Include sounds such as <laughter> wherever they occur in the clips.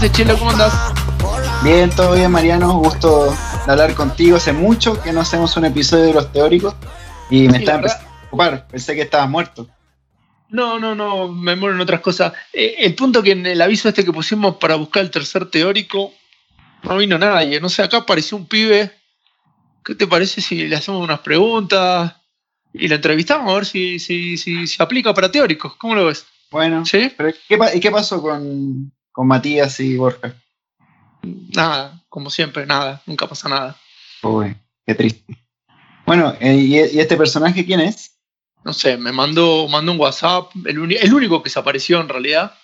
¿Qué haces, Chelo? ¿Cómo andás? Bien, todo bien, Mariano. Gusto de hablar contigo. Hace mucho que no hacemos un episodio de los teóricos y me Sí, estaba empezando a preocupar. Pensé que estabas muerto. No, no, no, me muero en otras cosas. Eh, el punto que en el aviso este que pusimos para buscar el tercer teórico, no vino nadie. No sé, acá apareció un pibe. ¿Qué te parece si le hacemos unas preguntas y la entrevistamos a ver si, si, si, si aplica para teóricos? ¿Cómo lo ves? Bueno, ¿Sí? pero ¿qué, pa- ¿y qué pasó con, con Matías y Borja? Nada, como siempre, nada, nunca pasa nada. Uy, qué triste. Bueno, eh, ¿y, y este personaje quién es? No sé, me mandó, mandó un WhatsApp, el, el único que se apareció en realidad.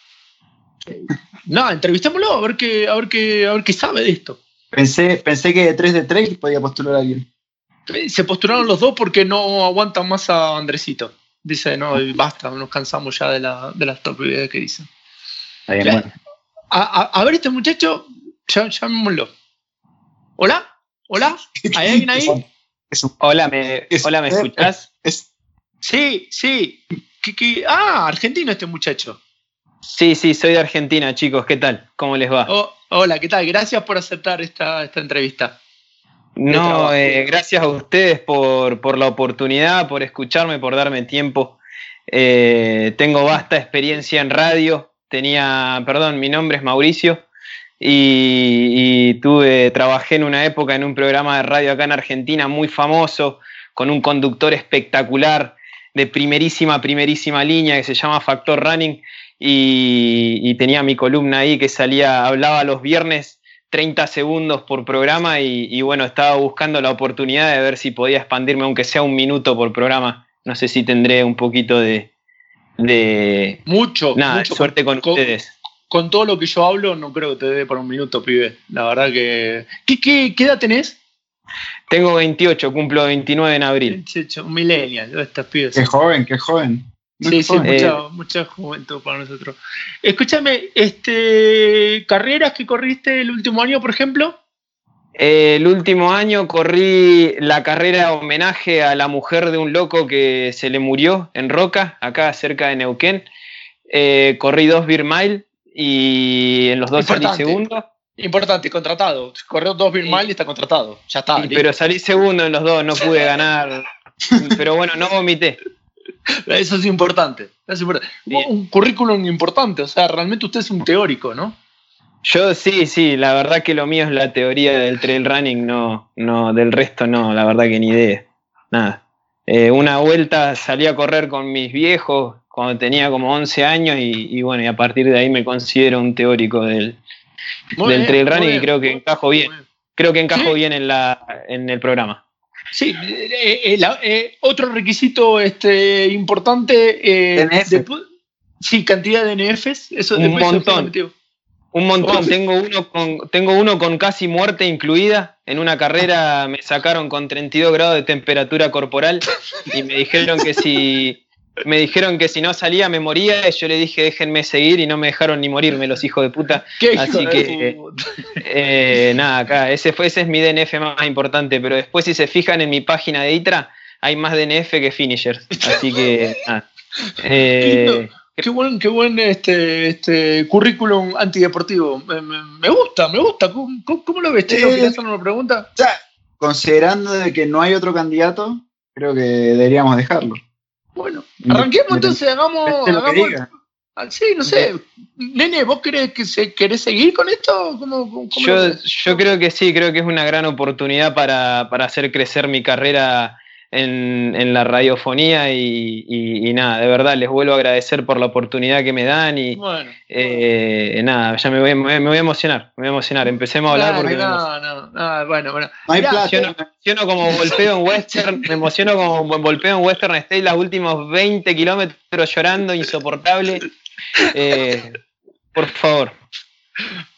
Eh, Nada, entrevistémoslo a ver qué, a ver qué, a ver qué sabe de esto. Pensé, pensé que de 3 de 3 podía postular a alguien. Eh, Se postularon los dos porque no aguantan más a Andresito. Dice, no, basta, nos cansamos ya de, la, de las que dicen. Está bien, bueno. A, a- a ver, este muchacho, llamémoslo. ¿Hola? ¿Hola? <laughs> ¿Hay alguien ahí? Es un- Hola, ¿me, Es- hola, ¿me escuchás? es- Sí, sí. ¿Qué- qué? Ah, argentino este muchacho. Sí, sí, soy de Argentina, chicos. ¿Qué tal? ¿Cómo les va? Oh, hola, ¿qué tal? Gracias por aceptar esta, esta entrevista. no, eh, gracias a ustedes por, por la oportunidad, por escucharme, por darme tiempo. Eh, tengo vasta experiencia en radio. Tenía, perdón, mi nombre es Mauricio y, tuve, trabajé en una época en un programa de radio acá en Argentina muy famoso, con un conductor espectacular de primerísima, primerísima línea que se llama Factor Running y, y tenía mi columna ahí que salía, hablaba los viernes 30 segundos por programa y, y bueno, estaba buscando la oportunidad de ver si podía expandirme, aunque sea un minuto por programa. No sé si tendré un poquito de, de Mucho, nada, mucho. suerte con, con- ustedes. Con todo lo que yo hablo, no creo que te dé para un minuto, pibe. La verdad que. ¿Qué, qué, qué edad tenés? Tengo 28, cumplo 29 en abril. Un millennial, estos pibes. Qué joven, qué joven. Muy Sí, sí, joven. Eh, mucha, mucha juventud para nosotros. Escúchame, este, carreras que corriste el último año, por ejemplo. Eh, el último año corrí la carrera homenaje a la mujer de un loco que se le murió en Roca, acá cerca de Neuquén. Eh, corrí dos Beer Mile y en los dos salí segundo. Importante, contratado. Corrió dos Sí. Mile y está contratado. Ya está. Sí, pero salí segundo en los dos, no pude ganar. <laughs> Pero bueno, no vomité. Eso es importante. eso es importante. Un currículum importante. O sea, realmente usted es un teórico, ¿no? Yo sí, sí, la verdad que lo mío es la teoría del trail running, no, no, del resto no, la verdad que ni idea. Nada. Eh, una vuelta salí a correr con mis viejos cuando tenía como 11 años y, y bueno, y a partir de ahí me considero un teórico del, Muy del bien, trail running y creo que muy- encajo bien. Creo que encajo Sí. bien en, la, en el programa. Sí, eh, eh, la- eh, otro requisito este, importante. eh, despu- sí, cantidad de NFs. Eso Un montón. Un montón, tengo uno, con, tengo uno con casi muerte incluida. En una carrera me sacaron con 32 grados de temperatura corporal y me dijeron que si me dijeron que si no salía me moría y yo le dije déjenme seguir y no me dejaron ni morirme los hijos de puta. ¿Qué Así que-? Eh, nada, acá, ese, fue, ese es mi DNF más importante, pero después si se fijan en mi página de ITRA hay más DNF que finishers. Así que nada. <laughs> Eh, Qué buen, qué buen este, este currículum antideportivo. Me, me- me gusta, me gusta. ¿Cómo, cómo- cómo lo ves, Chelo? Eh, ¿Querés hacer una pregunta? O sea, considerando de que no hay otro candidato, creo que deberíamos dejarlo. Bueno, arranquemos entonces, hagamos. que hagamos- diga. Ah, sí, no sé. Nene, ¿vos querés, que se, querés seguir con esto? ¿Cómo, cómo- Yo, yo creo que sí, creo que es una gran oportunidad para, para hacer crecer mi carrera en, en la radiofonía y, y- y nada, de verdad les vuelvo a agradecer por la oportunidad que me dan y Bueno. eh, nada, ya me voy, me voy- me a emocionar, me voy a emocionar, empecemos a hablar porque me no, no, no, bueno, bueno. No plata. emociono, me emociono como golpeo en western, me emociono como golpeo en western state los últimos 20 kilómetros llorando, insoportable. Eh, por favor.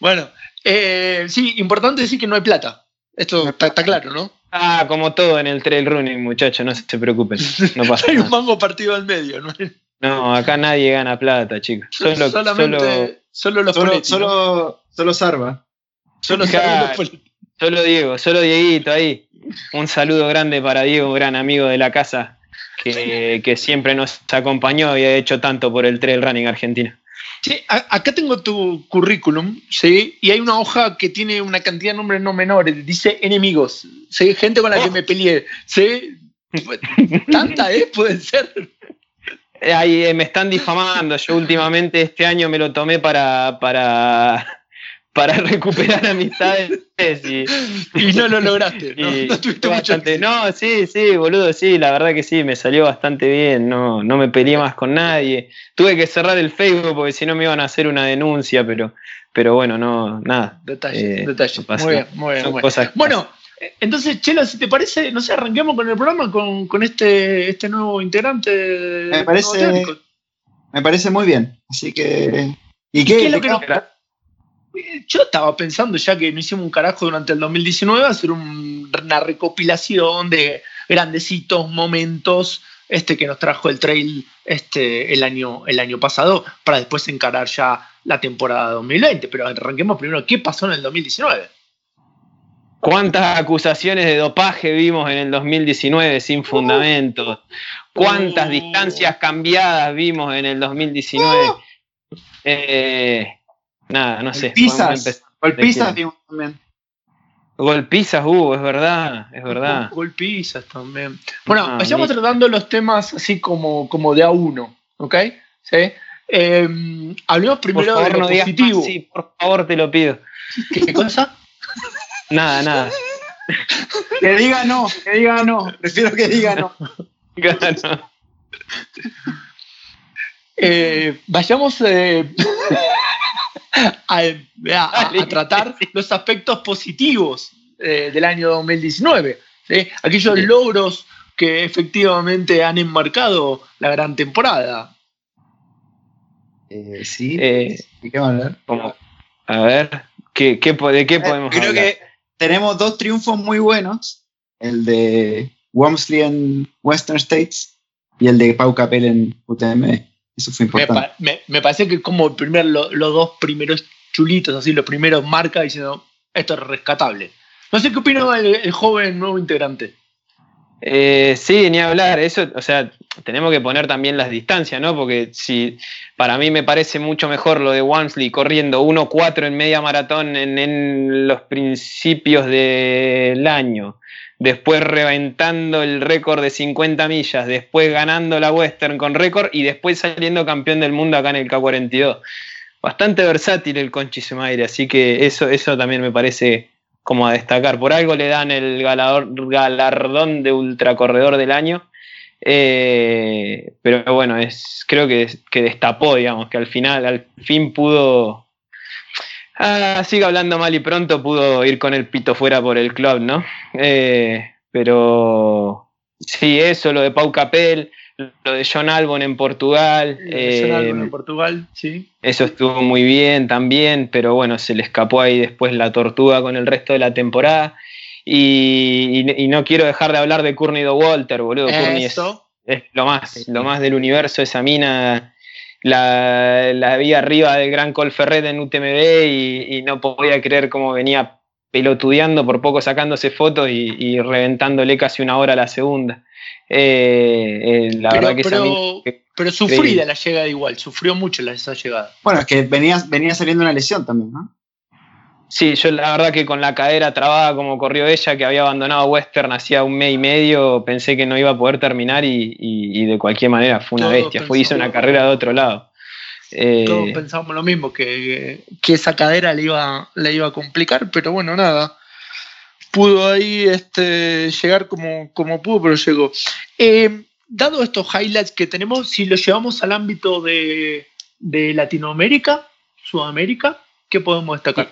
Bueno, eh, sí, importante decir que no hay plata. Esto está, está claro, ¿no? Ah, como todo en el trail running, muchachos, no se preocupen. No <laughs> pasa hay un mango partido al medio, ¿no? No, acá nadie gana plata, chicos. Solo, <laughs> Solamente, solo, solo los Solo, solo, solo Sarva. Solo solo Diego, solo Dieguito ahí. Un saludo grande para Diego, un gran amigo de la casa, que, que siempre nos acompañó y ha hecho tanto por el trail running argentino. Sí, acá tengo tu currículum, ¿sí? Y hay una hoja que tiene una cantidad de nombres no menores, dice enemigos, ¿sí? Gente con la que oh. me peleé, ¿sí? <laughs> Tanta, ¿eh? Puede ser. Ahí eh, me están difamando. Yo últimamente este año me lo tomé para, para para <laughs> recuperar amistades y, y no lo lograste. No, no, no, sí, sí, boludo, sí, la verdad que sí, me salió bastante bien, no, no me peleé más con nadie. Tuve que cerrar el Facebook porque si no me iban a hacer una denuncia, pero, pero bueno, no, nada. Detalles, eh, detalles. Muy bien, muy bien. bueno, entonces, Chela, si te parece, no sé, arranquemos con el programa con, con este, este nuevo integrante. Me parece, me parece muy bien. Así que. ¿Y qué, ¿Qué es lo que nos, yo estaba pensando, ya que no hicimos un carajo durante el 2019, hacer una recopilación de grandecitos momentos este, que nos trajo el trail este, el, año, el año pasado, para después encarar ya la temporada 2020. Pero arranquemos primero, ¿qué pasó en el 2019? ¿Cuántas acusaciones de dopaje vimos en el 2019 sin fundamentos? ¿Cuántas uh. distancias cambiadas vimos en el 2019? Eh, Nada, no sé. Golpizas. Golpizas también. Golpizas, uh, es verdad, es verdad. Golpizas también. Bueno, ah, vayamos tratando los temas así como, como de a uno, ¿ok? ¿Sí? Eh, hablemos primero de lo positivo. sí, por favor, te lo pido. ¿Qué, cosa? nada, nada. que diga no, que diga no. Prefiero que diga no. Eh, vayamos eh, <laughs> a, tratar los aspectos positivos eh, del año 2019, aquellos logros que efectivamente han enmarcado la gran temporada. Eh, sí, eh, ¿de qué vamos a hablar? A ver, ¿qué, qué, ¿de qué podemos Creo que tenemos dos triunfos muy buenos, el de Wamsley en Western States y el de Pau Capel en UTM. Eso fue importante. Me, parece que como el primer, los dos primeros chulitos, así, los primeros marca diciendo, esto es rescatable. No sé qué opina el, joven nuevo integrante. Eh, sí, ni hablar, eso, o sea, tenemos que poner también las distancias, ¿no? Porque si para mí me parece mucho mejor lo de Wansley corriendo 1-4 en media maratón en, en los principios del año, después reventando el récord de 50 millas, después ganando la Western con récord y después saliendo campeón del mundo acá en el K42. Bastante versátil el Conchi Semaire, así que eso, eso también me parece como a destacar. Por algo le dan el galardón de ultracorredor del año. Eh, pero bueno, es, creo que, que destapó, digamos, que al final, al fin pudo Ah, sigue hablando mal y pronto pudo ir con el pito fuera por el club, ¿no? Eh, pero sí, eso, lo de Pau Capel, lo de John Albon en Portugal. John Albon en eh, Portugal, sí. Eso estuvo muy bien también, pero bueno, se le escapó ahí después la tortuga con el resto de la temporada. Y, no quiero dejar de hablar de Courtney Walter, boludo. Courtney es, es, lo más, lo más del universo, esa mina la, la vi arriba del Gran Colferret en UTMB y, no podía creer cómo venía pelotudeando, por poco sacándose fotos y, reventándole casi una hora a la segunda. Eh, eh, la pero, verdad que pero, pero sufrida la llegada igual, sufrió mucho la, esa llegada. Bueno, es que venía, venía saliendo una lesión también, ¿no? Sí, yo la verdad que con la cadera trabada como corrió ella, que había abandonado Western hacía un mes y medio, pensé que no iba a poder terminar y, de cualquier manera fue una bestia, fue, hizo una carrera de otro lado. Eh, Todos pensábamos lo mismo, que, esa cadera le iba, le iba a complicar, pero bueno, nada. Pudo ahí este, llegar como, como pudo, pero llegó. Eh, dado estos highlights que tenemos, si los llevamos al ámbito de, de Latinoamérica, Sudamérica, ¿qué podemos destacar?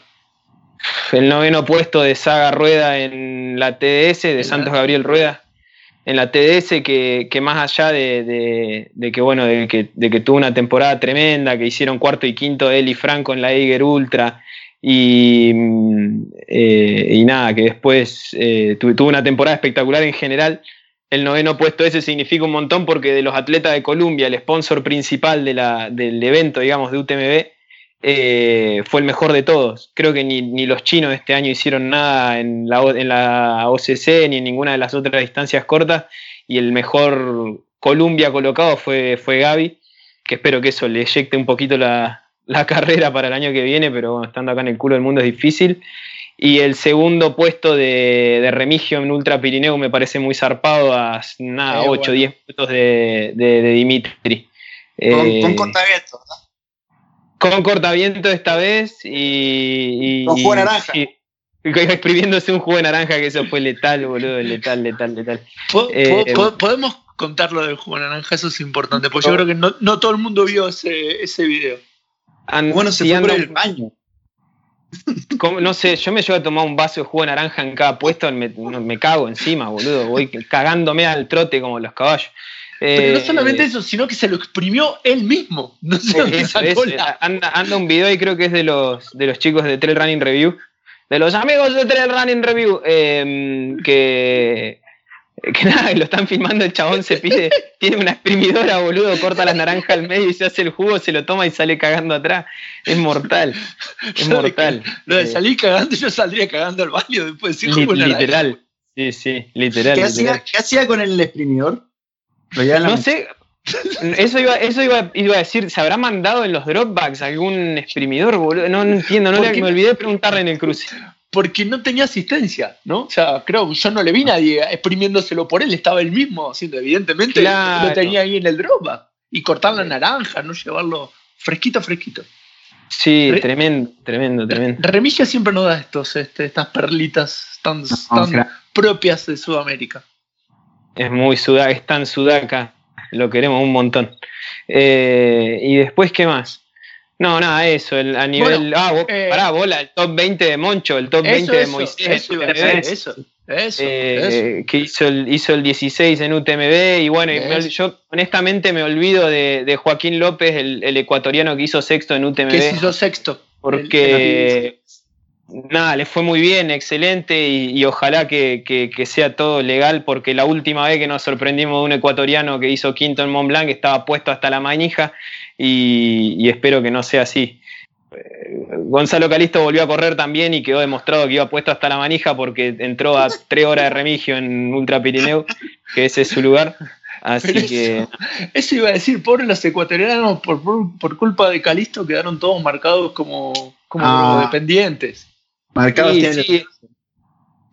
El noveno puesto de Saga Rueda en la TDS, de Santos Gabriel Rueda, en la TDS, que, más allá de, que bueno, de que, de que, tuvo una temporada tremenda, que hicieron cuarto y quinto él y Franco en la Eiger Ultra, y, mm, eh, nada, que después eh, tuvo una temporada espectacular en general. El noveno puesto ese significa un montón porque de los atletas de Colombia, el sponsor principal de la, del evento, digamos, de UTMB, eh, fue el mejor de todos. Creo que ni, los chinos este año hicieron nada en la, en la OCC ni en ninguna de las otras distancias cortas y el mejor Columbia colocado fue, fue Gaby, que espero que eso le eyecte un poquito la, la <laughs> carrera para el año que viene, pero bueno, estando acá en el culo del mundo es difícil. Y el segundo puesto de, de Remigio en Ultra Pirineo me parece muy zarpado a nada, 8 o 10 puntos de, de, de Dimitri. Con, Eh. Con cortaviento esta vez y. y- Con jugo de y- naranja. sí, exprimiéndose un jugo de naranja que eso fue letal, boludo, letal, letal, letal. Po- Eh, po- po- podemos contar lo del jugo de naranja, eso es importante, porque yo creo que no, no todo el mundo vio ese, ese video. And- Bueno, se y fue por el baño. <laughs> como- no sé, yo me llevo a tomar un vaso de jugo de naranja en cada puesto, me, me cago encima, boludo. Voy <laughs> cagándome al trote como los caballos. Pero no Eh, solamente eso, sino que se lo exprimió él mismo. <laughs> No sé dónde sacó la- anda, anda un video y creo que es de los, de los chicos de Trail Running Review, de los amigos de Trail Running Review, eh, que, que <laughs> nada, lo están filmando, el chabón se pide, <laughs> tiene una exprimidora, boludo, corta las naranjas al medio y se hace el jugo, se lo toma y sale cagando atrás. Es mortal, es Lo de- mortal. Lo de Eh, salir cagando, yo saldría cagando al baño después de decir naranja. literal. Sí, sí, literal. ¿Qué literal. hacía, ¿Qué hacía con el exprimidor? Lo llevaba en la No sé, eso iba, eso iba, iba a decir, ¿se habrá mandado en los dropbacks algún exprimidor, boludo? No, no entiendo, no ¿Por le- me olvidé de preguntarle en el cruce. Porque no tenía asistencia, ¿no? O sea, creo que yo no le vi a nadie exprimiéndoselo por él, estaba él mismo haciendo, evidentemente, Claro. lo tenía ahí en el dropback. Y cortar la naranja, no llevarlo fresquito, fresquito. Sí, Re- tremendo, tremendo, tremendo. Remigio siempre nos da estos, este, estas perlitas tan, No, tan propias de Sudamérica. Es muy sudaca, es tan sudaca, lo queremos un montón. Eh, y después, ¿qué más? No, nada, eso, el, a nivel. Bueno, ah, vos, eh, pará, bola, el top 20 de Moncho, el top 20 de Moisés. eso, eh, eso. que hizo el, hizo el 16 en UTMB. Y bueno, y me yo honestamente me olvido de, de Joaquín López, el, el ecuatoriano que hizo sexto en UTMB. Que se hizo sexto. porque nada, le fue muy bien, excelente y, y ojalá que, que- que sea todo legal porque la última vez que nos sorprendimos de un ecuatoriano que hizo quinto en Mont Blanc estaba puesto hasta la manija y, y espero que no sea así. Eh, Gonzalo Calisto volvió a correr también y quedó demostrado que iba puesto hasta la manija porque entró a tres horas de remigio en Ultra Pirineo, que ese es su lugar. Así Pero que eso, eso iba a decir, pobres los ecuatorianos, por, por, por culpa de Calisto quedaron todos marcados como, como Ah. dependientes. Marcados Sí, tiene sí.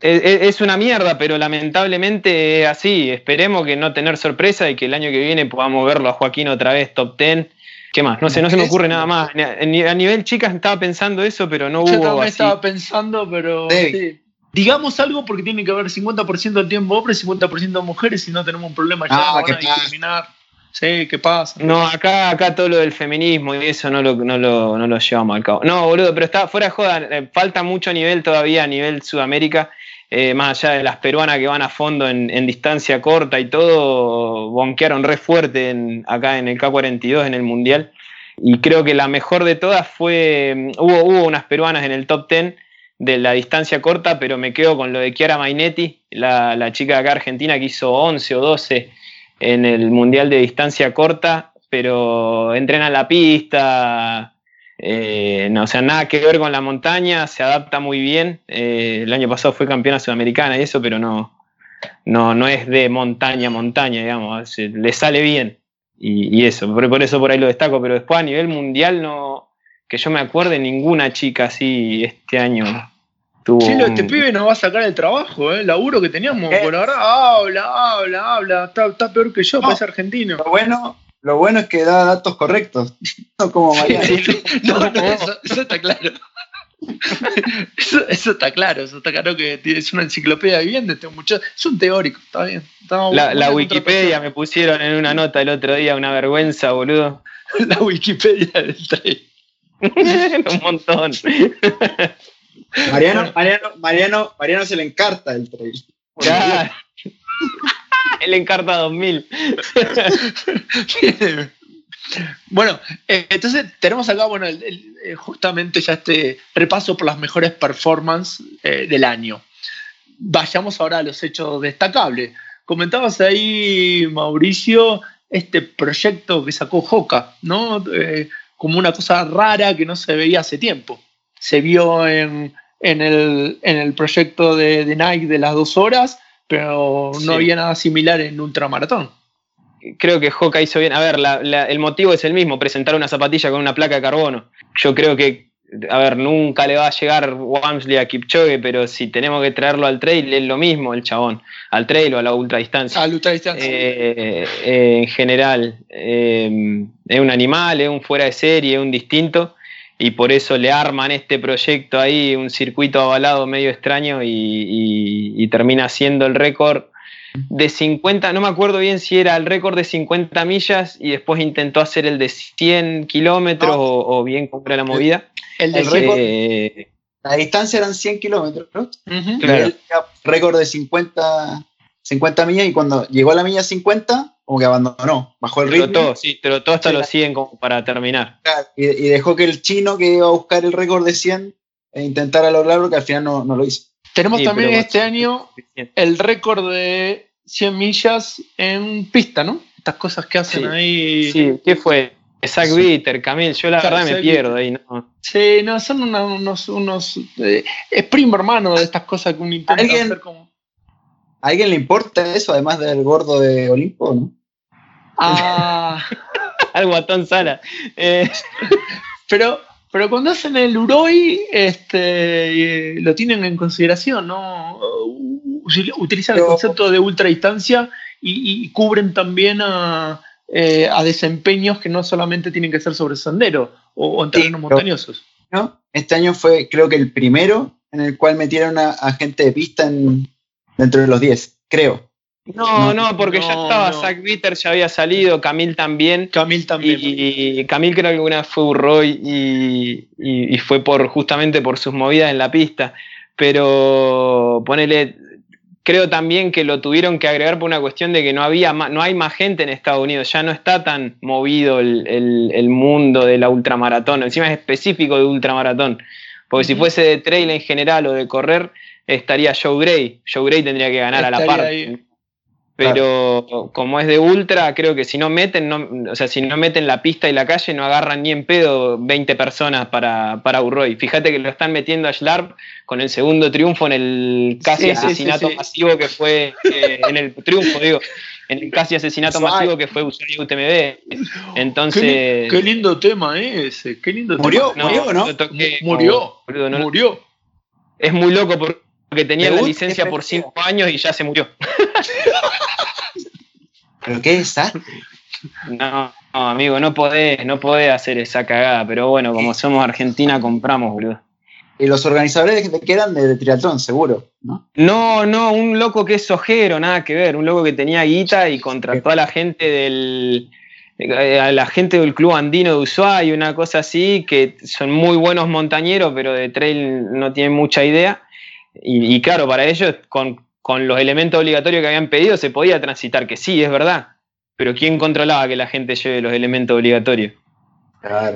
Es, una mierda, pero lamentablemente es así. Esperemos que no tener sorpresa y que el año que viene podamos verlo a Joaquín otra vez top 10. ¿Qué más? No sé, no se me ocurre nada más. A ni- a nivel chicas estaba pensando eso, pero no Yo hubo también así. estaba pensando, pero sí. digamos algo porque tiene que haber 50% del tiempo hombres, 50% mujeres y no tenemos un problema ya, Ah, discriminar. Sí, ¿qué pasa? No, acá, acá todo lo del feminismo y eso no lo, no lo, no lo llevamos al cabo. No, boludo, pero está fuera de joda. eh, falta mucho nivel todavía a nivel Sudamérica. eh, más allá de las peruanas que van a fondo en, en distancia corta y todo, bonquearon re fuerte en- acá en el K42 en el Mundial. Y creo que la mejor de todas fue. mm, Hubo, hubo unas peruanas en el top 10 de la distancia corta, pero me quedo con lo de Chiara Mainetti, la, la chica de acá argentina que hizo 11 o 12 en el Mundial de Distancia Corta, pero entrena la pista, eh, no, o sea, nada que ver con la montaña, se adapta muy bien. eh, el año pasado fue campeona sudamericana y eso, pero no, no, no es de montaña a montaña, digamos, le sale bien. Y, y eso, por, por eso por ahí lo destaco, pero después a nivel mundial no, que yo me acuerde, ninguna chica así este año tuvo... Chilo, un- este pibe nos va a sacar el trabajo, ¿eh? El laburo que teníamos. Eh. Por ahora, habla, habla, habla. Está, está peor que yo, No. parece argentino. Lo bueno, lo bueno es que da datos correctos, <laughs> no como Mariano. Sí, sí. No, no, eso, eso está claro. Eso, eso está claro, eso está claro que es una enciclopedia viviente este muchacho. Es un teórico, está bien. La, Wikipedia me pusieron en una nota el otro día, una vergüenza, boludo. <laughs> La Wikipedia del tren. <laughs> Un montón. Mariano, Mariano, Mariano, Mariano se le encarta el trail. Ya. El Encarta 2000. <laughs> Bueno, eh, entonces tenemos acá, bueno, el- el- eh, justamente ya este repaso por las mejores performances eh, del año. Vayamos ahora a los hechos destacables. Comentabas ahí, Mauricio, este proyecto que sacó Joca, ¿no? Eh, como una cosa rara que no se veía hace tiempo. Se vio en, en el, en el proyecto de, de Nike de las dos horas, pero no Sí. había nada similar en ultramaratón. creo que Hoka hizo bien. A ver, el motivo es el mismo, presentar una zapatilla con una placa de carbono. Yo creo que, a ver, nunca le va a llegar Wamsley a Kipchoge, pero si tenemos que traerlo al trail, es lo mismo el chabón. Al trail o a la ultradistancia. A la ultradistancia. Eh, eh, en general, eh, es un animal, es un fuera de serie, es un distinto. Y por eso le arman este proyecto ahí, un circuito avalado medio extraño y termina siendo el récord de 50, no me acuerdo bien si era el récord de 50 millas y después intentó hacer el de 100 kilómetros o, bien cómo era la movida. El, de récord. Eh, la distancia eran 100 kilómetros, ¿no? el récord de 50, 50 millas y cuando llegó a la milla 50, como que abandonó, bajó el ritmo. Trotó, sí, trotó hasta los 100 como para terminar. Y, dejó que el chino que iba a buscar el récord de 100 e intentara lograrlo, que al final no, no lo hizo. Tenemos también este año el récord de 100 millas en pista, ¿no? Estas cosas que hacen ahí. Sí, ¿qué fue? Zach Bitter, Camil, yo la verdad me pierdo ahí, ¿no? Sí, no, son unos. unos eh, es primo hermano de estas cosas que uno intenta hacer como. ¿A alguien le importa eso, además del gordo de Olimpo, no? Ah. <laughs> Al guatón Sala. Eh. <laughs> Pero pero cuando hacen el Uroi, este, lo tienen en consideración, ¿no? Utilizan el concepto de ultradistancia y, y cubren también eh, a, desempeños que no solamente tienen que ser sobre sendero o, en terrenos montañosos. ¿no? Este año fue, creo que el primero en el cual metieron a, gente de pista en, dentro de los 10, creo. No, no, porque ya estaba Zach Bitter, ya había salido, Camil también. Camil también. Y, Camil creo que alguna vez fue Urroy y, y, fue por justamente por sus movidas en la pista. Pero ponele, creo también que lo tuvieron que agregar por una cuestión de que no había no hay más gente en Estados Unidos, ya no está tan movido el, el, mundo de la ultramaratón, encima es específico de ultramaratón. Porque si fuese de trail en general o de correr, estaría Joe Gray. Joe Gray tendría que ganar a la par. Pero como es de ultra, creo que si no meten, no, o sea, si no meten la pista y la calle, no agarran ni en pedo 20 personas para, para Urroy. Fíjate que lo están metiendo a Schlarp con el segundo triunfo en el casi asesinato masivo que fue, eh, en el triunfo, digo, en el casi asesinato masivo que fue Usari UTMB. Entonces. Qué, lindo tema ese, qué lindo murió, tema. Murió, ¿no? murió, murió. Es muy loco porque tenía la licencia por 5 años y ya se murió. <laughs> ¿Pero qué está? No, amigo, no podés, no podés hacer esa cagada, pero bueno, como somos Argentina, compramos, boludo. Y los organizadores qué eran de, triatlón, seguro, ¿no? No, no, un loco que es ojero, nada que ver, un loco que tenía guita y contrató a la gente del a la gente del club andino de Ushuaia, una cosa así, que son muy buenos montañeros, pero de trail no tienen mucha idea. Y, y claro, para ellos, con con los elementos obligatorios que habían pedido se podía transitar, que sí, es verdad. Pero ¿quién controlaba que la gente lleve los elementos obligatorios?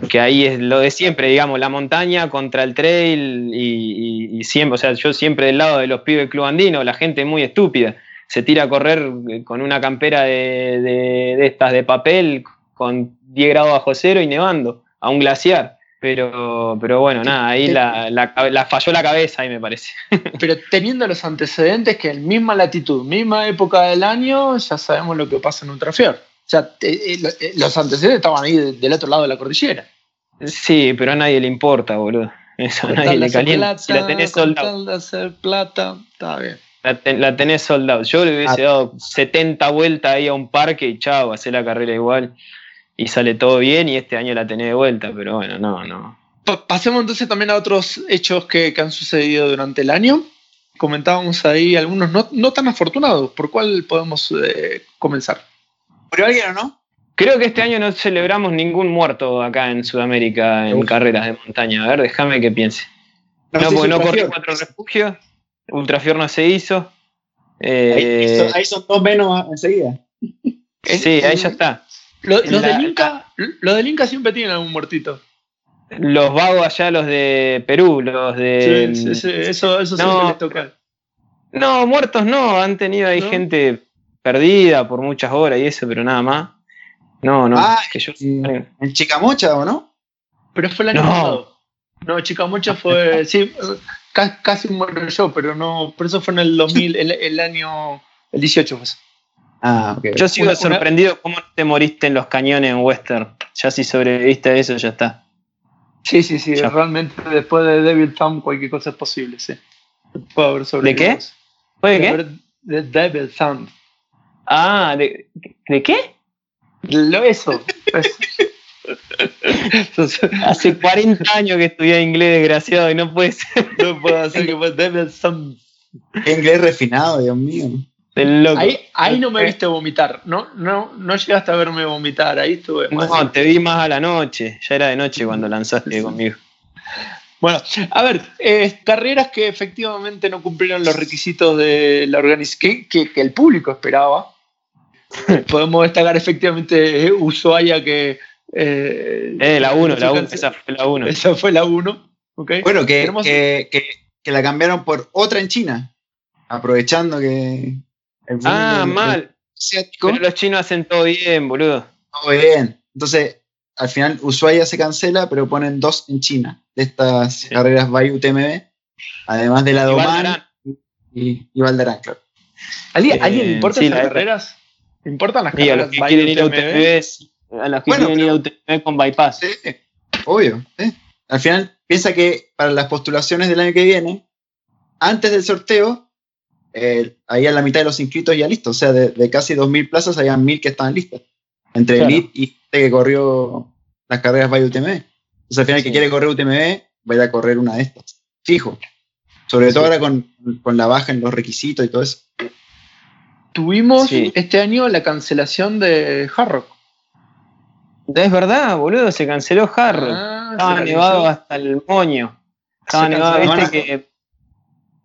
Que ahí es lo de siempre, digamos, la montaña contra el trail y, siempre, o sea, yo siempre del lado de los pibes del club andino, la gente muy estúpida. Se tira a correr con una campera de, de estas de papel con 10 grados bajo cero y nevando a un glaciar. Pero, pero bueno, nada, ahí la, la, falló la cabeza, ahí me parece. <laughs> Pero teniendo los antecedentes que en misma latitud, misma época del año, ya sabemos lo que pasa en Ultrafior. O sea, eh, eh, los antecedentes estaban ahí del otro lado de la cordillera. Sí, pero a nadie le importa, boludo. Eso a nadie le calienta. si la tenés soldado. hacer plata, está bien. La, tenés soldado. Yo le hubiese ah. dado 70 vueltas ahí a un parque y chao, hacer la carrera igual y sale todo bien y este año la tenés de vuelta, pero bueno, no, no. pasemos entonces también a otros hechos que, han sucedido durante el año. Comentábamos ahí algunos no, tan afortunados. ¿Por cuál podemos eh, comenzar? ¿Por alguien o no? Creo que este año no celebramos ningún muerto acá en Sudamérica en carreras de montaña. A ver, déjame que piense. No, porque no corrí cuatro refugios. Ultrafior no se hizo. Eh, ahí, son dos menos enseguida. Sí, ahí ya está. Los, del Inca, los del Inca siempre tienen algún muertito. Los vagos allá, los de Perú, los de. Sí, sí, eso, eso no, siempre les toca. No, muertos no, han tenido ahí gente perdida por muchas horas y eso, pero nada más. No, no. Ah, que yo... en Chicamocha, ¿o no? Pero fue el año pasado. No, Chicamocha fue. <laughs> sí, casi muero yo, pero no. Por eso fue en el 2000, el, el año. El 18 fue Ah, Yo sigo sorprendido cómo te moriste en los cañones en Western. Ya si sobreviviste a eso, ya está. Sí, sí, sí. Realmente después de Devil Thumb cualquier cosa es posible, sí. Puede haber sobrevivido. ¿De qué? ¿Puede qué? De Devil Thumb. Ah, ¿de, ¿de qué? Lo eso. <laughs> Hace 40 años que estudié inglés, desgraciado, y no puede ser. No puedo hacer que fue Devil Thumb. Inglés refinado, Dios mío. Ahí, ahí no me viste vomitar, no, no, no llegaste a verme vomitar, ahí estuve. No, te vi más a la noche, ya era de noche cuando lanzaste conmigo. Bueno, a ver, eh, carreras que efectivamente no cumplieron los requisitos de la organización que, el público esperaba. <laughs> Podemos destacar efectivamente Ushuaia que... Eh, eh la 1, la 1, esa fue la 1. Esa fue la 1. Bueno, que, que, que la cambiaron por otra en China, aprovechando que ah, mal. Pero los chinos hacen todo bien, boludo. Todo bien. Entonces, al final Ushuaia se cancela, pero ponen dos en China de estas carreras by UTMB, además de la Doman y, y Valderán, claro. ¿Alguien, ¿alguien le importa las carreras? ¿Importan las carreras? a los que quieren ir a UTMB, a los que quieren ir a UTMB con bypass. Sí, obvio. Al final, piensa que para las postulaciones del año que viene, antes del sorteo, eh, ahí a la mitad de los inscritos ya listos. O sea, de, casi 2.000 plazas, había 1.000 que estaban listas. Entre el Elite y gente que corrió las carreras by UTMB. Entonces, al final, el que quiere correr UTMB, vaya a correr una de estas. Fijo. Sobre todo ahora con, la baja en los requisitos y todo eso. Tuvimos este año la cancelación de Hard Es verdad, boludo, se canceló Hard ah, Estaba nevado hasta el moño. Estaba nevado, viste que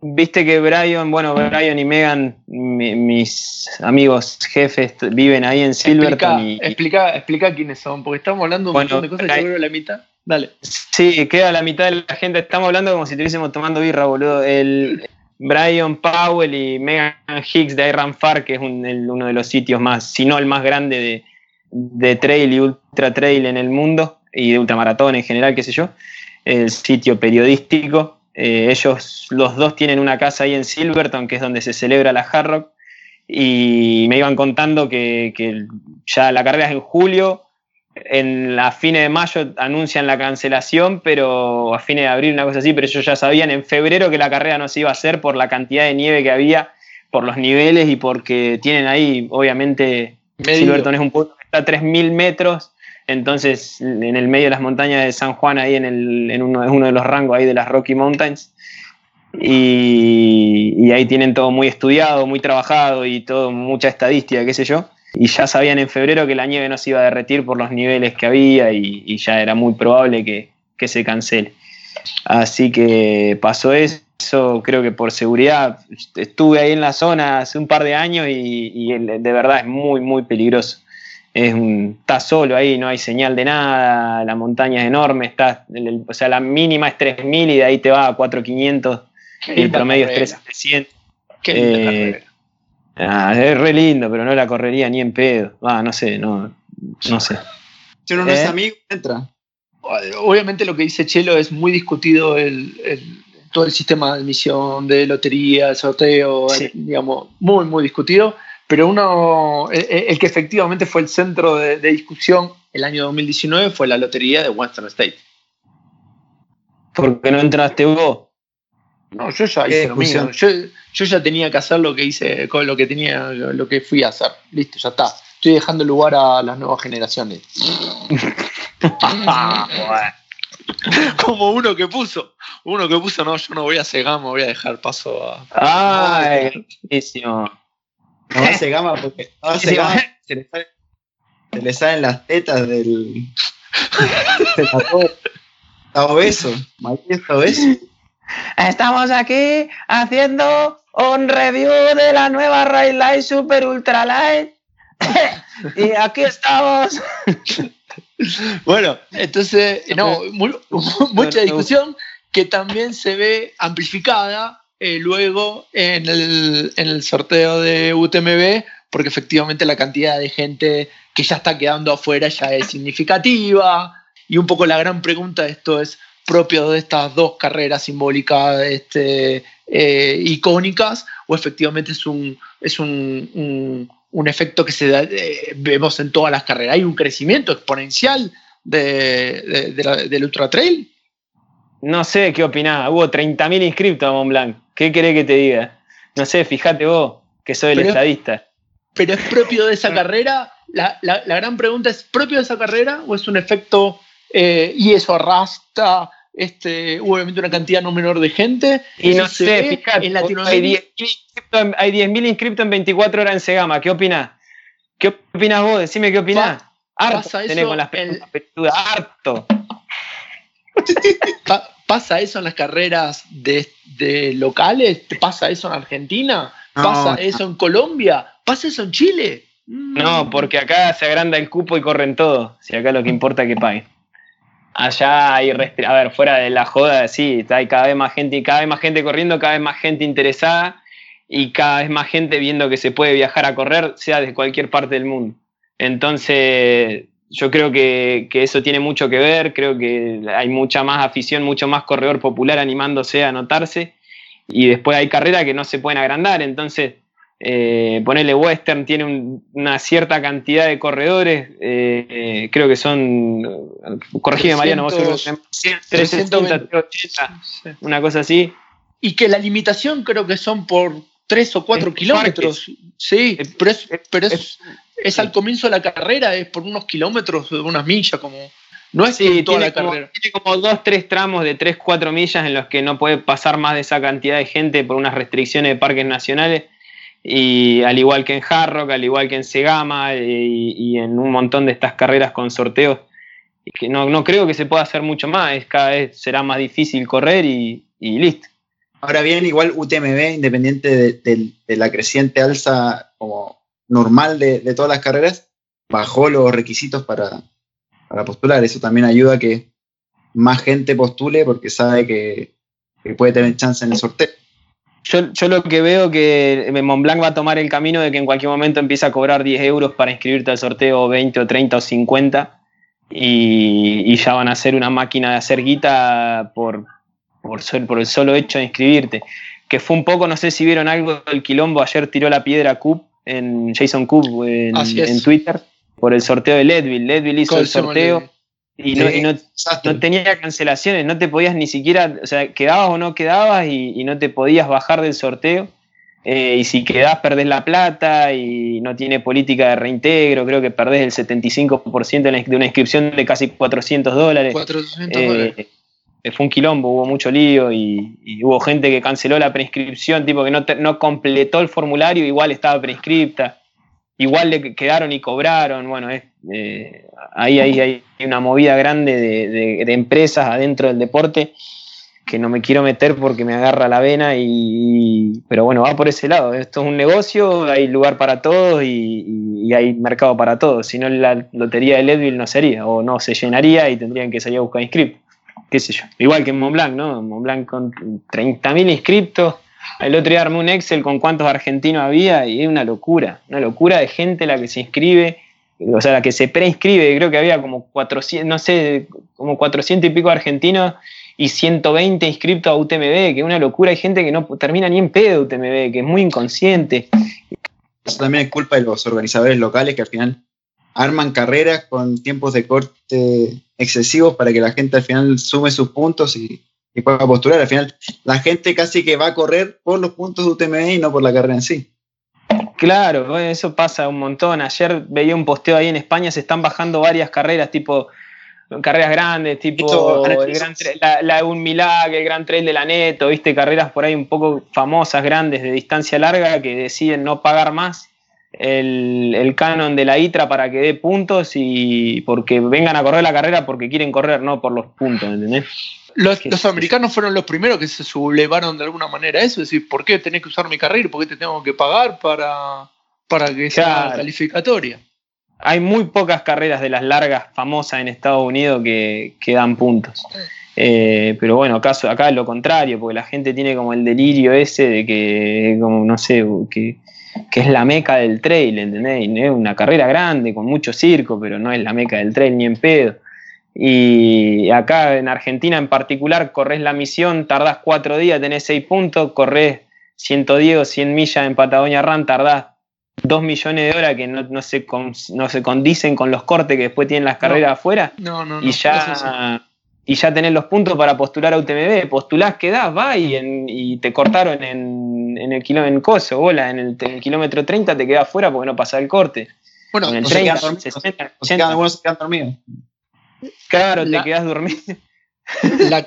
Viste que Brian, bueno, Brian y Megan, mis amigos jefes, viven ahí en Silverton. Explica, explica, quiénes son, porque estamos hablando un montón de cosas y yo la mitad. Dale. Sí, queda la mitad de la gente. Estamos hablando como si estuviésemos tomando birra, boludo. El Brian Powell y Megan Hicks de Iron Far, que es uno de los sitios más, si no el más grande de, de trail y ultra trail en el mundo, y de ultramaratón en general, qué sé yo. El sitio periodístico eh, ellos, los dos, tienen una casa ahí en Silverton, que es donde se celebra la Hard Rock, y me iban contando que, ya la carrera es en julio, en la fines de mayo anuncian la cancelación, pero a fines de abril, una cosa así, pero ellos ya sabían en febrero que la carrera no se iba a hacer por la cantidad de nieve que había, por los niveles y porque tienen ahí, obviamente, Silverton es un punto que está a 3.000 metros entonces en el medio de las montañas de San Juan, ahí en, el, en uno, uno, de los rangos ahí de las Rocky Mountains. Y, ahí tienen todo muy estudiado, muy trabajado y todo, mucha estadística, qué sé yo. Y ya sabían en febrero que la nieve no se iba a derretir por los niveles que había y, ya era muy probable que, que, se cancele. Así que pasó eso, creo que por seguridad. Estuve ahí en la zona hace un par de años y, y de verdad es muy, muy peligroso es está solo ahí, no hay señal de nada, la montaña es enorme, está, o sea, la mínima es 3000 y de ahí te va a 4500 y el promedio es 3700. Qué eh, ah, es re lindo, pero no la correría ni en pedo. Ah, no sé, no, no sé. Si uno no es ¿Eh? amigo, entra. Obviamente lo que dice Chelo es muy discutido el, todo el sistema de admisión, de lotería, sorteo, digamos, muy, muy discutido pero uno, el, que efectivamente fue el centro de, discusión el año 2019 fue la lotería de Western State. ¿Por qué no entraste vos? No, yo ya hice lo mío. Yo, ya tenía que hacer lo que hice, lo que tenía, lo que fui a hacer. Listo, ya está. Estoy dejando lugar a las nuevas generaciones. <laughs> Como uno que puso, uno que puso, no, yo no voy a cegar, me voy a dejar paso a. Ay, buenísimo. No hace gama porque <laughs> <laughs> se, le sale, se, le salen las tetas del. <laughs> está obeso. está obeso. Estamos aquí haciendo un review de la nueva Ray Light Super Ultra Light. y aquí estamos. bueno, entonces, no, mucha discusión que también se ve amplificada eh, luego en el, sorteo de UTMB, porque efectivamente la cantidad de gente que ya está quedando afuera ya es significativa. Y un poco la gran pregunta de esto es propio de estas dos carreras simbólicas este, eh, icónicas o efectivamente es un, es un, un efecto que se eh, vemos en todas las carreras. Hay un crecimiento exponencial de, del Ultra Trail. No sé qué opinás. Hubo 30.000 inscriptos a Mont Blanc. ¿Qué querés que te diga? No sé, fíjate vos, que soy el estadista. Pero es propio de esa carrera. La, gran pregunta es: ¿propio de esa carrera o es un efecto eh, y eso arrastra este, obviamente una cantidad no menor de gente? Y no sé, fíjate, en Latinoamérica. Hay 10.000 inscriptos en 24 horas en Segama. ¿Qué opinás? ¿Qué opinás vos? Decime qué opinás. Harto pasa eso con las harto. <laughs> ¿Pasa eso en las carreras de, locales? ¿Te pasa eso en Argentina? ¿Pasa eso en Colombia? ¿Pasa eso en Chile? No, porque acá se agranda el cupo y corren todo. Si acá lo que importa es que paguen. Allá hay, a ver, fuera de la joda, sí, hay cada vez más gente, cada vez más gente corriendo, cada vez más gente interesada y cada vez más gente viendo que se puede viajar a correr, sea de cualquier parte del mundo. Entonces, yo creo que, eso tiene mucho que ver, creo que hay mucha más afición, mucho más corredor popular animándose a anotarse y después hay carreras que no se pueden agrandar, entonces eh, ponerle Western tiene una cierta cantidad de corredores, eh, eh, creo que son, corregime Mariano, vos 380, una cosa así. Y que la limitación creo que son por 3 o 4 kilómetros. Sí, pero es, pero es es al comienzo de la carrera, es por unos kilómetros, unas millas, como. No es sí, toda la carrera. Tiene como dos, tres tramos de 3, 4 millas en los que no puede pasar más de esa cantidad de gente por unas restricciones de parques nacionales. Y al igual que en Harrock, al igual que en Segama y, en un montón de estas carreras con sorteos, que no, no, creo que se pueda hacer mucho más, es, cada vez será más difícil correr y, listo. Ahora bien, igual UTMB, independiente de la creciente alza como normal de, todas las carreras, bajó los requisitos para, postular. Eso también ayuda a que más gente postule porque sabe que, puede tener chance en el sorteo. Yo, lo que veo que Montblanc va a tomar el camino de que en cualquier momento empieza a cobrar 10 euros para inscribirte al sorteo 20 o 30 o 50 y, ya van a hacer una máquina de hacer guita por, por, por el solo hecho de inscribirte. Que fue un poco, no sé si vieron algo del quilombo, ayer tiró la piedra Cup en Jason Coop en, Twitter por el sorteo de Leadville. Leadville hizo el sorteo y, no, tenía cancelaciones, no te podías ni siquiera, o sea, quedabas o no quedabas y, no te podías bajar del sorteo. Eh, y si quedás, perdés la plata y no tiene política de reintegro. Creo que perdés el 75% de una inscripción de casi 400 dólares. 400 dólares. Eh, fue un quilombo, hubo mucho lío y, hubo gente que canceló la prescripción, tipo que no, no completó el formulario, igual estaba prescripta, igual le quedaron y cobraron. Bueno, eh, ahí, hay una movida grande de, empresas adentro del deporte que no me quiero meter porque me agarra la vena, y, pero bueno, va por ese lado. Esto es un negocio, hay lugar para todos y, hay mercado para todos. Si no, la lotería de Leadville no sería, o no se llenaría y tendrían que salir a buscar inscriptos qué sé yo. Igual que en Montblanc, ¿no? Montblanc con 30.000 inscriptos. El otro día armé un Excel con cuántos argentinos había y es una locura, una locura de gente la que se inscribe, o sea, la que se preinscribe, creo que había como 400, no sé, como 400 y pico argentinos y 120 inscritos a UTMB, que es una locura, hay gente que no termina ni en pedo UTMB, que es muy inconsciente. Eso también es culpa de los organizadores locales que al final arman carreras con tiempos de corte excesivos para que la gente al final sume sus puntos y, pueda postular. Al final, la gente casi que va a correr por los puntos de UTMB y no por la carrera en sí. Claro, eso pasa un montón. Ayer veía un posteo ahí en España, se están bajando varias carreras, tipo carreras grandes, tipo la, la, un Milag, el Gran Trail de la Neto, viste, carreras por ahí un poco famosas, grandes, de distancia larga, que deciden no pagar más el, canon de la ITRA para que dé puntos y porque vengan a correr la carrera porque quieren correr, no por los puntos, ¿entendés? Los, americanos fueron los primeros que se sublevaron de alguna manera a eso, es decir, ¿por qué tenés que usar mi carrera? ¿Por qué te tengo que pagar para, para que sea calificatoria? Hay muy pocas carreras de las largas famosas en Estados Unidos que, dan puntos. Eh, pero bueno, acá, acá es lo contrario, porque la gente tiene como el delirio ese de que, como no sé, que que es la meca del trail, ¿entendés? es una carrera grande, con mucho circo, pero no es la meca del trail ni en pedo. Y acá en Argentina en particular, corres la misión, tardás cuatro días, tenés seis puntos, corres 110 o 100 millas en Patagonia Run, tardás dos millones de horas que no, se, no se condicen con los cortes que después tienen las carreras afuera. No, no, y ya y ya tenés los puntos para postular a UTMB, postulás, quedás, va y, y te cortaron en, en el kilómetro en coso, bola, en el, kilómetro 30 te quedás fuera porque no pasa el corte. Bueno, en el 30, 60, 80. algunos se quedan dormidos. Claro, te quedás dormido. La,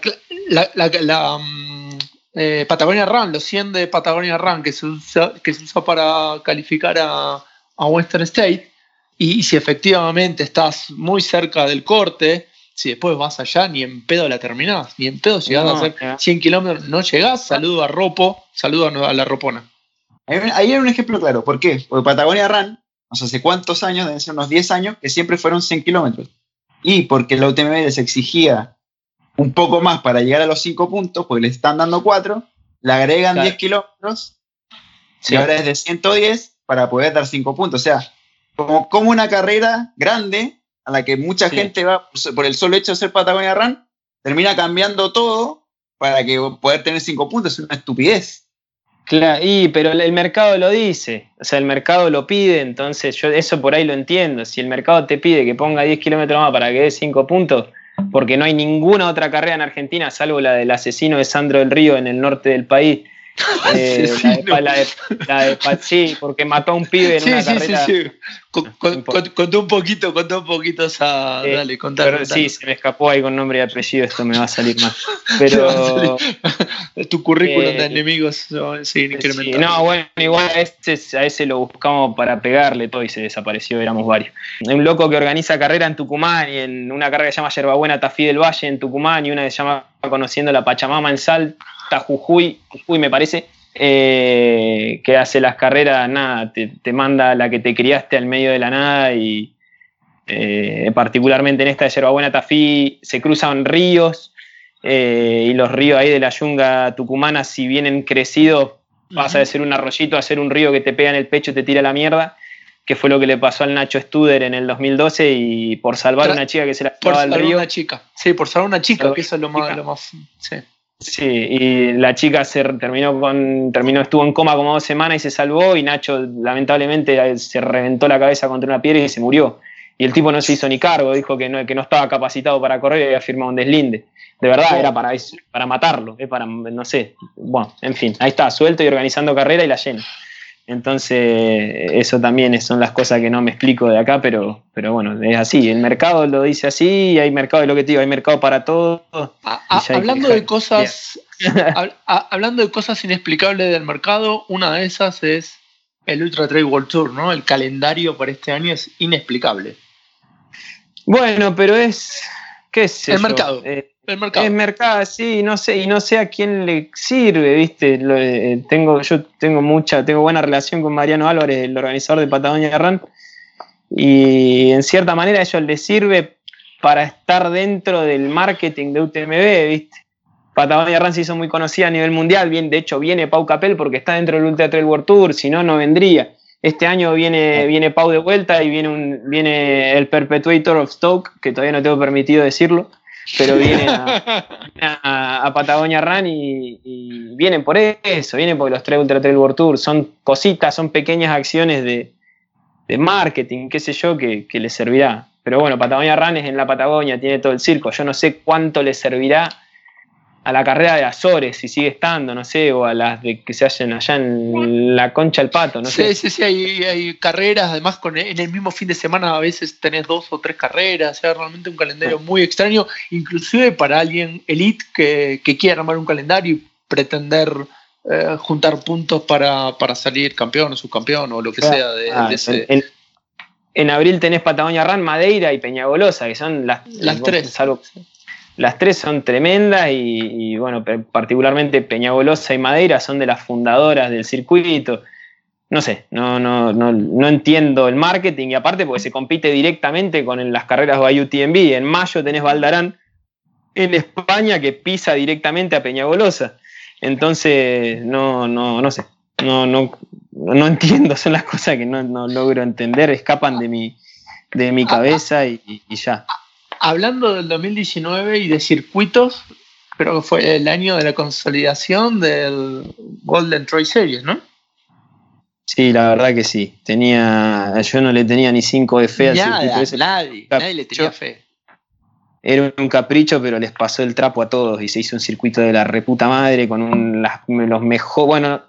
la, la, la um, eh, Patagonia Run, los 100 de Patagonia Run que se usó, que se usó para calificar a, a Western State, y, y si efectivamente estás muy cerca del corte, si después vas allá, ni en pedo la terminás, ni en pedo llegás a hacer 100 kilómetros, no llegás, saludo a Ropo, saludo a la Ropona. Ahí hay un ejemplo claro, ¿por qué? Porque Patagonia Run, no sé hace cuántos años, deben ser unos 10 años, que siempre fueron 100 kilómetros. Y porque la UTMB les exigía un poco más para llegar a los 5 puntos, porque les están dando 4, le agregan 10 kilómetros, y ahora es de 110 para poder dar 5 puntos. O sea, como, como una carrera grande a la que mucha gente va por el solo hecho de ser Patagonia Run, termina cambiando todo para que poder tener cinco puntos. Es una estupidez. Claro, y, pero el mercado lo dice, o sea, el mercado lo pide, entonces yo eso por ahí lo entiendo. Si el mercado te pide que ponga 10 kilómetros más para que dé 5 puntos, porque no hay ninguna otra carrera en Argentina, salvo la del asesino de Sandro del Río en el norte del país, <laughs> eh, la, de, sí, porque mató a un pibe en una carrera. Sí, sí. Contó un poquito, contó un poquito esa. dale, contá, Sí, se me escapó ahí con nombre y apellido, esto me va a salir mal. <laughs> Pero. <laughs> tu currículum de eh, enemigos sí, No, bueno, igual a ese, a ese lo buscamos para pegarle todo y se desapareció, éramos varios. Hay un loco que organiza carrera en Tucumán y en una carrera que se llama Yerbabuena Tafí del Valle en Tucumán y una que se llama Conociendo la Pachamama en Sal Jujuy, Jujuy me parece, eh, que hace las carreras, nada, te, manda la que te criaste al medio de la nada y eh, particularmente en esta de Yerbabuena Tafí se cruzan ríos eh, y los ríos ahí de la yunga tucumana si vienen crecidos pasa de ser un arroyito a ser un río que te pega en el pecho y te tira la mierda que fue lo que le pasó al Nacho Studer en el 2012 y por salvar a una chica que se la por salvar río. una chica. Sí, por salvar una chica, que eso es lo más, lo más sí. Sí, y la chica se terminó con, terminó, estuvo en coma como dos semanas y se salvó, y Nacho lamentablemente se reventó la cabeza contra una piedra y se murió. Y el tipo no se hizo ni cargo, dijo que no, que no estaba capacitado para correr y había firmado un deslinde. De verdad, era para para matarlo, para, no sé. Bueno, en fin, ahí está, suelto y organizando carrera y la llena. Entonces, eso también son las cosas que no me explico de acá, pero, pero bueno, es así. El mercado lo dice así, hay mercado, de lo que te digo, hay mercado para todo. hablando de cosas, <laughs> hablando de cosas inexplicables del mercado, una de esas es el Ultra Trail World Tour, ¿no? El calendario para este año es inexplicable. Bueno, pero es. ¿Qué es El mercado. Eh, es mercado, sí, no sé, y no sé a quién le sirve, viste. Eh, tengo, yo tengo mucha, tengo buena relación con Mariano Álvarez, el organizador de Patagonia Run, y en cierta manera ellos les sirve para estar dentro del marketing de UTMB, viste. Patagonia Run se hizo muy conocida a nivel mundial, bien, de hecho viene Pau Capel porque está dentro del Ultra Trail World Tour, si no, no vendría. Este año viene, viene Pau de vuelta y viene, un, viene el Perpetuator of Stoke, que todavía no tengo permitido decirlo pero vienen <laughs> a, Patagonia Run y, vienen por eso, vienen por los tres Ultra Trail World Tour, son cositas, son pequeñas acciones de, marketing, qué sé yo, que, que les servirá. Pero bueno, Patagonia Run es en la Patagonia, tiene todo el circo, yo no sé cuánto les servirá a la carrera de Azores, si sigue estando, no sé, o a las de que se hacen allá en la Concha del Pato, no sé. Sí, sí, sí, hay, carreras, además con, en el mismo fin de semana a veces tenés dos o tres carreras, o sea, realmente un calendario muy extraño, inclusive para alguien elite que, que quiera armar un calendario y pretender eh, juntar puntos para, salir campeón o subcampeón o lo que sea de, ah, ese... En, abril tenés Patagonia Run, Madeira y Peñagolosa, que son las, las tres. Salvo, las tres son tremendas y, bueno, particularmente Peñagolosa y Madeira son de las fundadoras del circuito. No sé, no, no, no, entiendo el marketing y aparte porque se compite directamente con las carreras de UTMB. En mayo tenés Valdarán en España que pisa directamente a Peñagolosa. Entonces, no, no, no sé, no, no, no entiendo, son las cosas que no, logro entender, escapan de mi, de mi cabeza y ya hablando del 2019 y de circuitos, creo que fue el año de la consolidación del Golden Troy Series, ¿no? Sí, la verdad que sí. Tenía, yo no le tenía ni 5 de fe al circuito ese. nadie, nadie le tenía fe. Era un capricho, pero les pasó el trapo a todos y se hizo un circuito de la reputa madre con un, las- los mejores, bueno,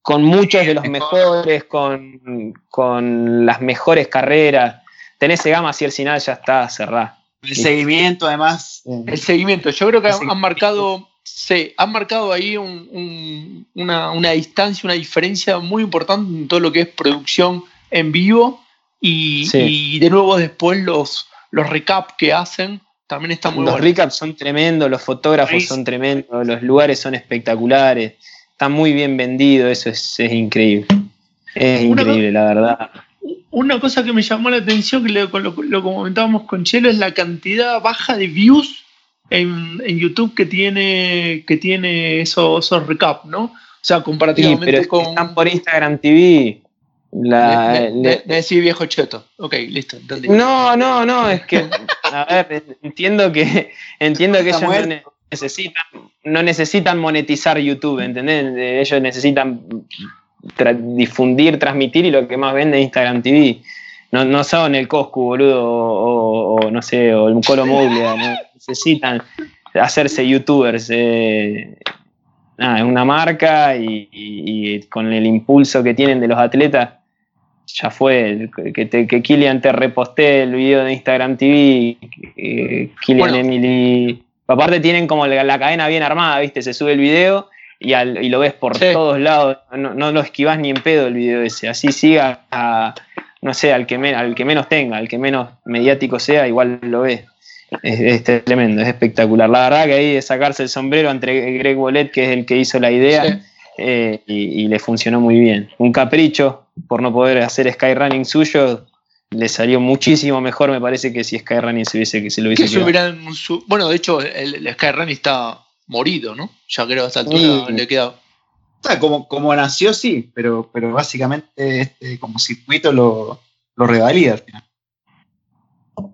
con muchos de los mejores, con, con las mejores carreras. Tenés gama si el final ya está cerrado. El seguimiento, además. El seguimiento, yo creo que han, marcado, sí, han marcado ahí un- un- una, una distancia, una diferencia muy importante en todo lo que es producción en vivo y, Sí. y de nuevo después los, los recap que hacen también están muy Los buenos. recaps son tremendos, los fotógrafos son tremendos, los lugares son espectaculares, está muy bien vendido, eso es, es increíble. Es Una increíble, la verdad. Una cosa que me llamó la atención, que lo, lo- lo comentábamos con Chelo, es la cantidad baja de views en, en YouTube que tiene, que tiene esos, esos recap, ¿no? O sea, Sí, comparativamente pero es que con. están por Instagram TV. La, le- me- me decís viejo cheto. Ok, listo, entendí. no, no, no, es que, a ver, entiendo que, entiendo que ellos no muerto. ne- necesitan, no necesitan monetizar YouTube, ¿entendés? Ellos necesitan tra- difundir, transmitir y lo que más vende es Instagram TV. No, no son el Coscu, boludo, o, o- o no sé, o el Colo Moglia, ¿no? <laughs> necesitan hacerse youtubers. eh, nada, es una marca y, y- y con el impulso que tienen de los atletas, ya fue. Que, te- que Kilian te reposte el video de Instagram TV, eh, Kilian Bueno. Emily. Aparte tienen como la, la cadena bien armada, ¿viste? Se sube el video y, al- y lo ves por Sí. todos lados. No, no lo esquivas ni en pedo el video ese. Así siga a, no sé, al que, men- al que menos tenga, al que menos mediático sea, igual lo ves. Es, es tremendo, es espectacular. La verdad que ahí de sacarse el sombrero entre Greg Wallet, que es el que hizo la idea, Sí. eh, y, y le funcionó muy bien. Un capricho por no poder hacer Skyrunning suyo, le salió muchísimo mejor, me parece, que si Skyrunning se, hubiese, que se lo hubiese bueno, de hecho, el, el Skyrun está morido, ¿no? Ya creo que a esta altura Sí. le queda. o sea, como, como nació, sí, pero, pero básicamente este, como circuito lo, lo revalida al final.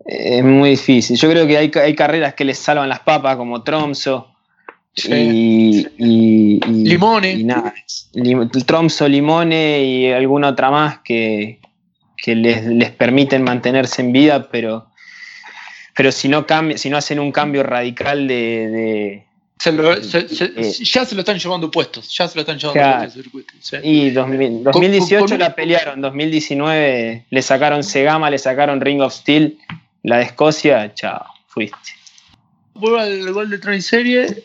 Es muy difícil. Yo creo que hay, hay carreras que les salvan las papas, como Tromso. Sí. Y, y- y- Limone. y nada, Lim- Tromso, Limone y alguna otra más que, que les, les permiten mantenerse en vida, pero, pero si, no cambia, si no hacen un cambio radical de, de- Se lo- se- se- Eh. ya se lo están llevando puestos. Ya se lo están llevando Claro. puestos el circuito. sí. Y 2000 2018 con- la pelearon, 2019 le sacaron Segama, le sacaron Ring of Steel, la de Escocia, chao, fuiste. Vuelvo al gol de Train Serie.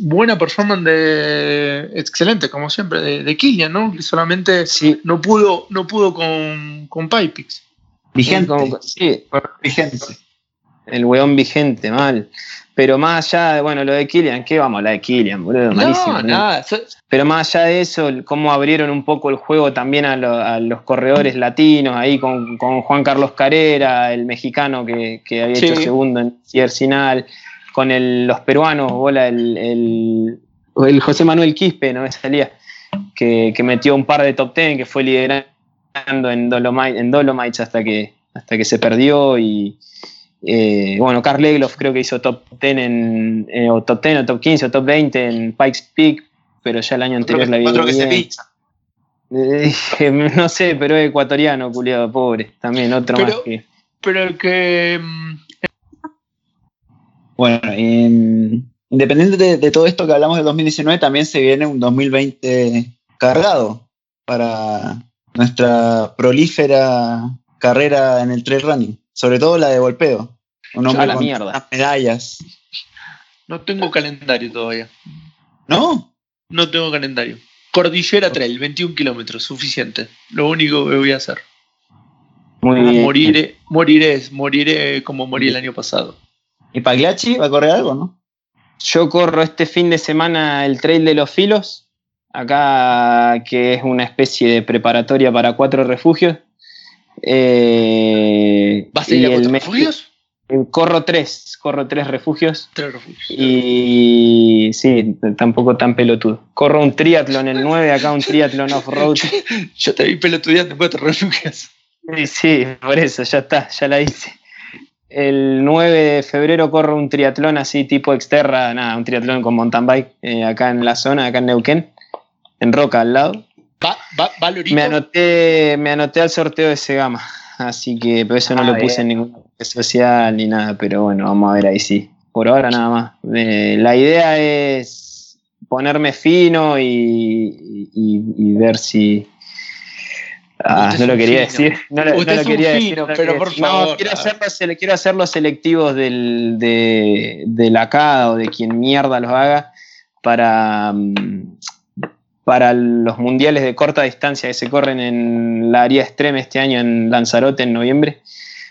Buena performance de. Excelente, como siempre, de, de Killian, ¿no? Que solamente Sí, no pudo, no pudo con, con Pipix. Vigente. sí, Vigente. el weón vigente, mal. Pero más allá de, bueno, lo de Killian, ¿qué vamos a hablar de Killian, boludo? No, ¿no? nada. Pero más allá de eso, cómo abrieron un poco el juego también a, lo- a los corredores latinos, ahí con, con Juan Carlos Carrera, el mexicano que, que había Sí. hecho segundo en Ciercinal, con el- los peruanos, bola, el, el- el José Manuel Quispe, no me salía, que, que metió un par de top ten, que fue liderando en, Dolomite, en Dolomites hasta que, hasta que se perdió y. eh, bueno, Carl Legloff creo que hizo top 10 en, eh, o top 10 o top 15 o top 20 en Pikes Peak, pero ya el año Otro anterior que, la había otro que se pincha. Eh, <laughs> no sé, pero es ecuatoriano, culiado, pobre. También otro Pero- más que. Pero el que. mm, Bueno, em, independiente de, de todo esto que hablamos de 2019, también se viene un 2020 cargado para nuestra prolífera carrera en el trail running, sobre todo la de golpeo. Un A hombre la con mierda. tantas medallas. No tengo calendario todavía. ¿No? No tengo calendario. Cordillera Trail, 21 kilómetros, suficiente. Lo único que voy a hacer. Muy bien. Moriré, moriré, moriré como morí el año pasado. ¿Y Pagliacci va a correr algo, no? Yo corro este fin de semana el Trail de los Filos, acá que es una especie de preparatoria para cuatro refugios. Eh, ¿Vas a ir y a refugios? Corro tres, corro tres refugios. Tres refugios. Y sí, tampoco tan pelotudo. Corro un triatlón el 9, acá un triatlón off-road. <laughs> Yo te vi pelotudeando cuatro refugios. Sí, sí, por eso, ya está, ya la hice. El 9 de febrero corro un triatlón así tipo exterra, nada, un triatlón con mountain bike eh, acá en la zona, acá en Neuquén, en Roca al lado. ¿Va? Me anoté, me anoté al sorteo de Segama, así que por eso no Ah, lo puse en ninguna red social ni nada, pero bueno, vamos a ver ahí sí. Por ahora nada más. Eh, la idea es ponerme fino y, y- y ver si. Ah, Usted no lo quería fino. decir. No, lo- Usted no lo es un quería fino, decir. no pero quería por decir. No, favor, quiero hacer, los, sele- quiero hacer los selectivos del, de, de la CADA o de quien mierda los haga para, mm, para los mundiales de corta distancia que se corren en la área extrema este año en Lanzarote en noviembre.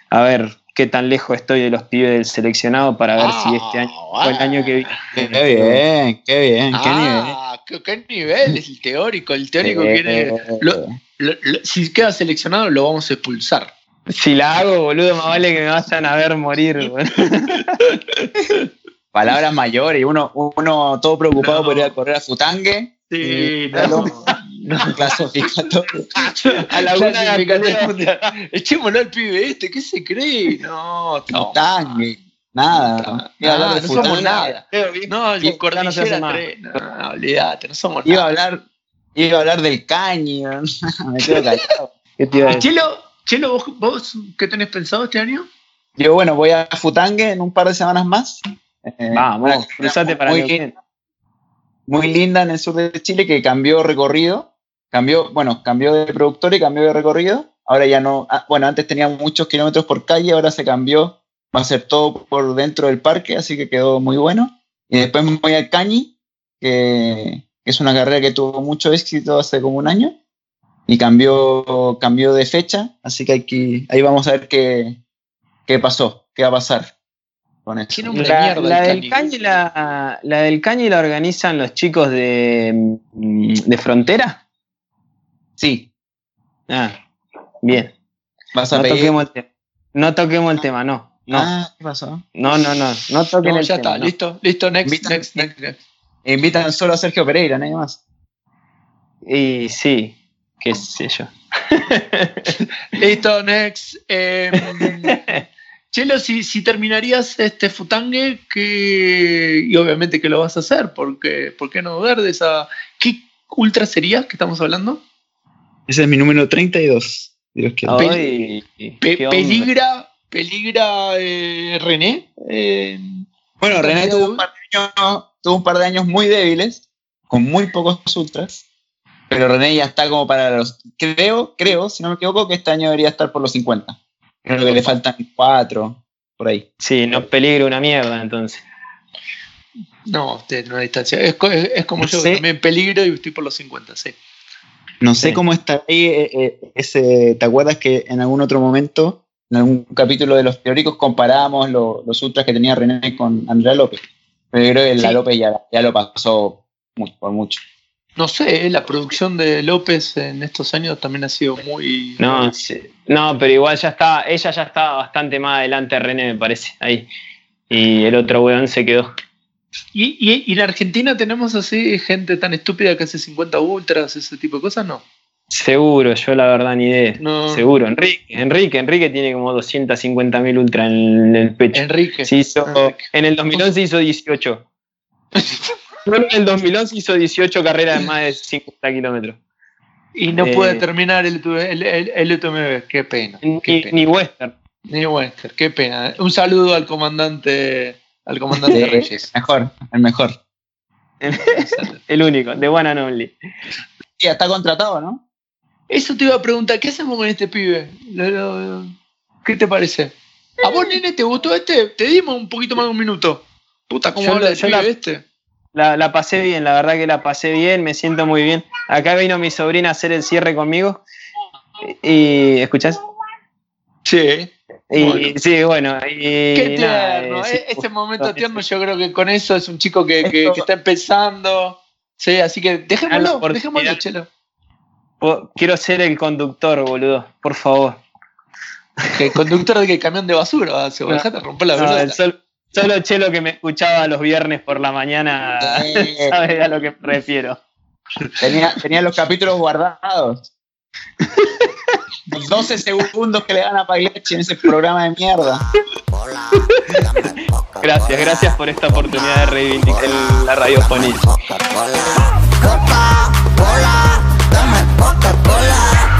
A ver qué tan lejos estoy de los pibes del seleccionado para ver si este año o el año que viene. Qué bien, qué bien, qué nivel. Ah, ¿qué, qué nivel es el teórico? El teórico quiere. lo- lo- lo- si queda seleccionado, lo vamos a expulsar. Si la hago, boludo, más vale que me vayan a ver morir. <laughs> Palabras <laughs> mayores y uno, uno todo preocupado No. por ir a correr a Futangue. Sí, no. <laughs> no. Clasificatorio. <laughs> A la una de la Clasificatorio tarde. mundial. Echémoslo al pibe este, ¿qué se cree? No, no. Futangue. Nada. A Ah, de no somos nada. No, no se hace. 3. No, no, olvídate, no somos Iba a nada. hablar, iba a hablar del caño. Me quedo callado. ¿Qué te iba a Y decir? Chelo, Chelo ¿vos, vos qué tenés pensado este año? Yo, bueno, voy a Futangue en un par de semanas más. Eh, Vamos, cruzate para muy, Neuquén. muy linda en el sur de Chile que cambió recorrido. Cambió, bueno, cambió de productor y cambió de recorrido. Ahora ya no, ah, bueno, antes tenía muchos kilómetros por calle, ahora se cambió. Va a ser todo por dentro del parque, así que quedó muy bueno. Y después me voy al Cañi, que, es una carrera que tuvo mucho éxito hace como un año. Y cambió, cambió de fecha, así que ahí vamos a ver qué, qué pasó, qué va a pasar con esto. Tiene un- Hombre, La, mierda, la el del Cañi. Cañi la, la del Cañi la organizan los chicos de, mm, de Frontera. Sí, Ah, bien. vas a No pedir. toquemos el tema. No toquemos el tema, no. No, Ah, ¿qué pasó? no, no, no. No toquen No, el ya tema. está, no. listo, listo, next, Invita- next, next, next. Invitan solo a Sergio Pereira, nadie más. Y sí, qué sé yo. <laughs> Listo, next. Eh, <laughs> Chelo, si, si terminarías este futangue, que, y obviamente que lo vas a hacer, porque ¿por qué no ver de esa... ¿Qué ultra sería que estamos hablando? Ese es mi número 32. Dios quiera. Ay, Pe- qué hombre. peligra peligra eh, René. eh, Bueno, René tuvo de- un, par de años, tuvo un par de años muy débiles, con muy pocos ultras. Pero René ya está como para los. Creo, creo, si no me equivoco, que este año debería estar por los 50. Creo que le faltan cuatro, por ahí. Sí, no peligro una mierda entonces. no, de una distancia. Es, co- es- es como No yo, sé. también peligro y estoy por los 50, sí. No sé Sí. cómo está ahí eh, eh, ese. ¿Te acuerdas que en algún otro momento, en algún capítulo de los teóricos, comparábamos lo- los ultras que tenía René con Andrea López? Pero yo creo que la. López ya, ya lo pasó mucho, por mucho. No sé, eh, la producción de López en estos años también ha sido muy... No, no, pero igual ya está, ella ya estaba bastante más adelante de René, me parece, ahí. Y el otro weón se quedó. ¿Y, y, y en Argentina tenemos así gente tan estúpida que hace 50 ultras, ese tipo de cosas? No. Seguro, yo la verdad ni idea. No. Seguro, Enrique, Enrique, Enrique tiene como 250.000 ultra en el pecho. Enrique. Se hizo, Enrique. en el 2011 hizo 18. <laughs> Solo en el 2011 hizo 18 carreras de más de 50 kilómetros. Y no Eh, puede terminar el, el, el, el UTMB. Qué pena. Ni, Qué pena. ni Western. Ni Wester, qué pena. Un saludo al comandante, al comandante Sí, Reyes. mejor, el mejor. El <laughs> único, de One and Only. Ya está contratado, ¿no? Eso te iba a preguntar, ¿qué hacemos con este pibe? Lo- lo- ¿Qué te parece? ¿A vos, nene, te gustó este? Te dimos un poquito más de un minuto. Puta, ¿cómo Yo habla lo- el yo pibe la- este? La, la pasé bien, la verdad que la pasé bien, me siento muy bien. Acá vino mi sobrina a hacer el cierre conmigo. Y, ¿escuchás? Sí. Y, Bueno. Sí, bueno. Y, Qué nada, tierno. eh, eh, sí, Ese momento tierno, yo creo que con eso es un chico que, que- está empezando. Sí, así que Ah, dejémoslo, dejémoslo, chelo. Quiero ser el conductor, boludo, por favor. Que el conductor de que camión de basura, se va a dejar de romper la No, verdad. el sol- solo Chelo que me escuchaba los viernes por la mañana Eh. <laughs> sabe a lo que me refiero. Tenía, tenía los capítulos guardados. Los 12 segundos que le dan a Pagliacci en ese programa de mierda. Gracias, gracias por esta oportunidad de reivindicar la radiofonía. Coca-Cola, Coca-Cola,